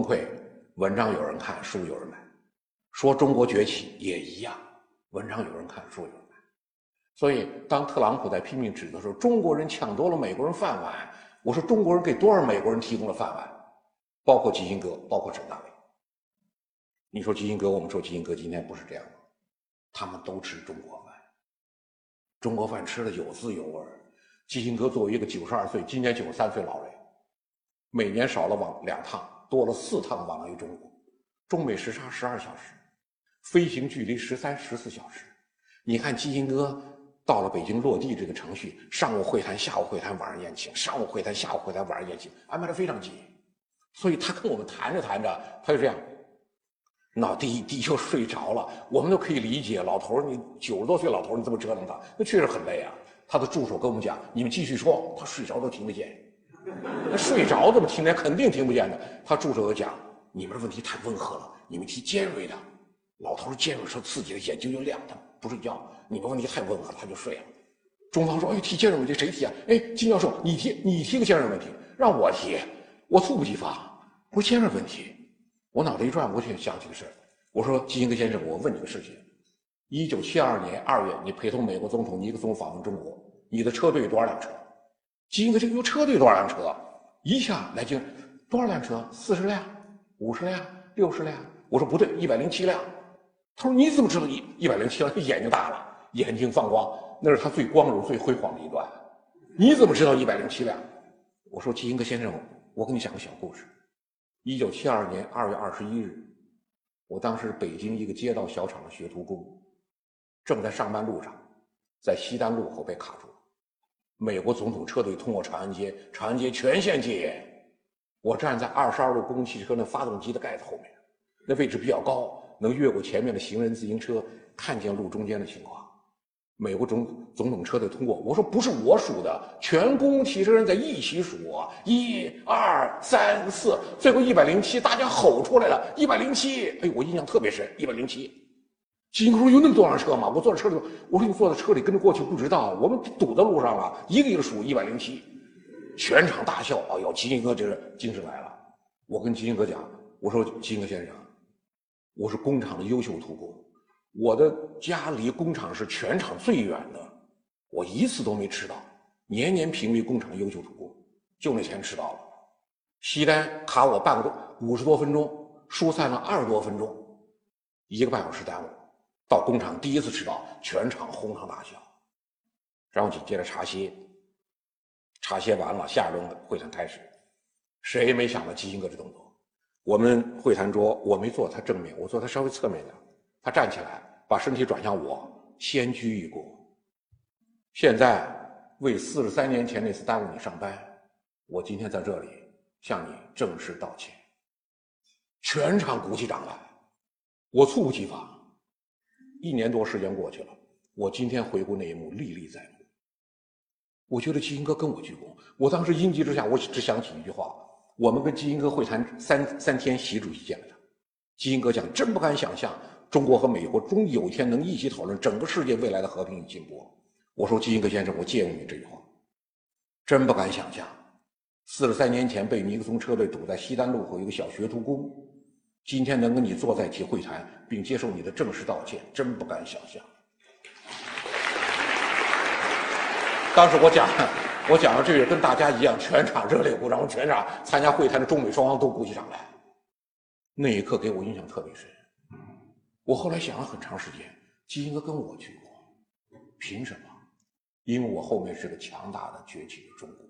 崩溃，文章有人看，书有人买；说中国崛起也一样，文章有人看，书有人买。所以，当特朗普在拼命指责说中国人抢夺了美国人饭碗，我说中国人给多少美国人提供了饭碗？包括基辛格，包括沈大伟。你说基辛格，我们说基辛格今天不是这样的，他们都吃中国饭，中国饭吃的有滋有味。基辛格作为一个九十二岁，今年九十三岁老人。每年少了往两趟，多了四趟往来于中国，中美时差十二小时，飞行距离十三十四小时。你看基辛格到了北京落地这个程序，上午会谈，下午会谈，晚上宴请；上午会谈，下午会谈，晚上宴请，安排的非常紧。所以他跟我们谈着谈着，他就这样，脑地地就睡着了。我们都可以理解，老头儿你九十多岁老头儿你这么折腾他，那确实很累啊。他的助手跟我们讲：“你们继续说。”他睡着都听得见。那睡着怎么听见？肯定听不见的。他助手就讲：“你们的问题太温和了，你们提尖锐的。”老头尖锐说自己的眼睛就亮，他不睡觉。你们问题太温和了，他就睡了。中方说：“哎，提尖锐问题谁提啊？哎，金教授，你提，你提个尖锐问题，让我提，我猝不及防。我尖锐问题，我脑袋一转，我就想起个事。我说基辛格先生，我问你个事情：一九七二年二月，你陪同美国总统尼克松访问中国，你的车队有多少辆车？”基辛格这个有车队多少辆车？一下来京多少辆车？四十辆、五十辆、六十辆？我说不对，一百零七辆。他说你怎么知道一一百零七辆？眼睛大了，眼睛放光，那是他最光荣、最辉煌的一段。你怎么知道一百零七辆？我说基辛格先生，我给你讲个小故事。一九七二年二月二十一日，我当时北京一个街道小厂的学徒工，正在上班路上，在西单路口被卡住。美国总统车队通过长安街，长安街全线戒严。我站在二十二路公共汽车那发动机的盖子后面，那位置比较高，能越过前面的行人自行车，看见路中间的情况。美国总总统车队通过，我说不是我数的，全公共汽车人在一起数，一二三四，最后一百零七，大家吼出来了，一百零七。哎，我印象特别深，一百零七。基辛格说：“有那么多辆车吗？”我坐在车里头，我说：“你坐在车里跟着过去不知道，我们堵在路上了，一个一个数一百零七。”全场大笑。哎呦，基辛格这是精神来了。我跟基辛格讲：“我说基辛格先生，我是工厂的优秀徒工，我的家离工厂是全场最远的，我一次都没迟到，年年评为工厂优秀徒工，就那天迟到了。西单卡我半个多五十多分钟，疏散了二十多分钟，一个半小时耽误。”到工厂第一次迟到，全场哄堂大笑。然后紧接着茶歇，茶歇完了，下一轮会谈开始。谁也没想到基辛格这动作。我们会谈桌，我没坐他正面，我坐他稍微侧面点。他站起来，把身体转向我，先鞠一躬。现在为四十三年前那次耽误你上班，我今天在这里向你正式道歉。全场鼓起掌来，我猝不及防。一年多时间过去了，我今天回顾那一幕，历历在目。我觉得基辛格跟我鞠躬，我当时应急之下，我只想起一句话：我们跟基辛格会谈三三天，习主席见了他。基辛格讲，真不敢想象中国和美国终有一天能一起讨论整个世界未来的和平与进步。我说，基辛格先生，我借用你这句话，真不敢想象，四十三年前被尼克松车队堵在西单路口一个小学徒工。今天能跟你坐在一起会谈，并接受你的正式道歉，真不敢想象。当时我讲，我讲了这个，跟大家一样，全场热烈鼓掌，全场参加会谈的中美双方都鼓起掌来。那一刻给我印象特别深。我后来想了很长时间，基辛格跟我去过，凭什么？因为我后面是个强大的崛起的中国。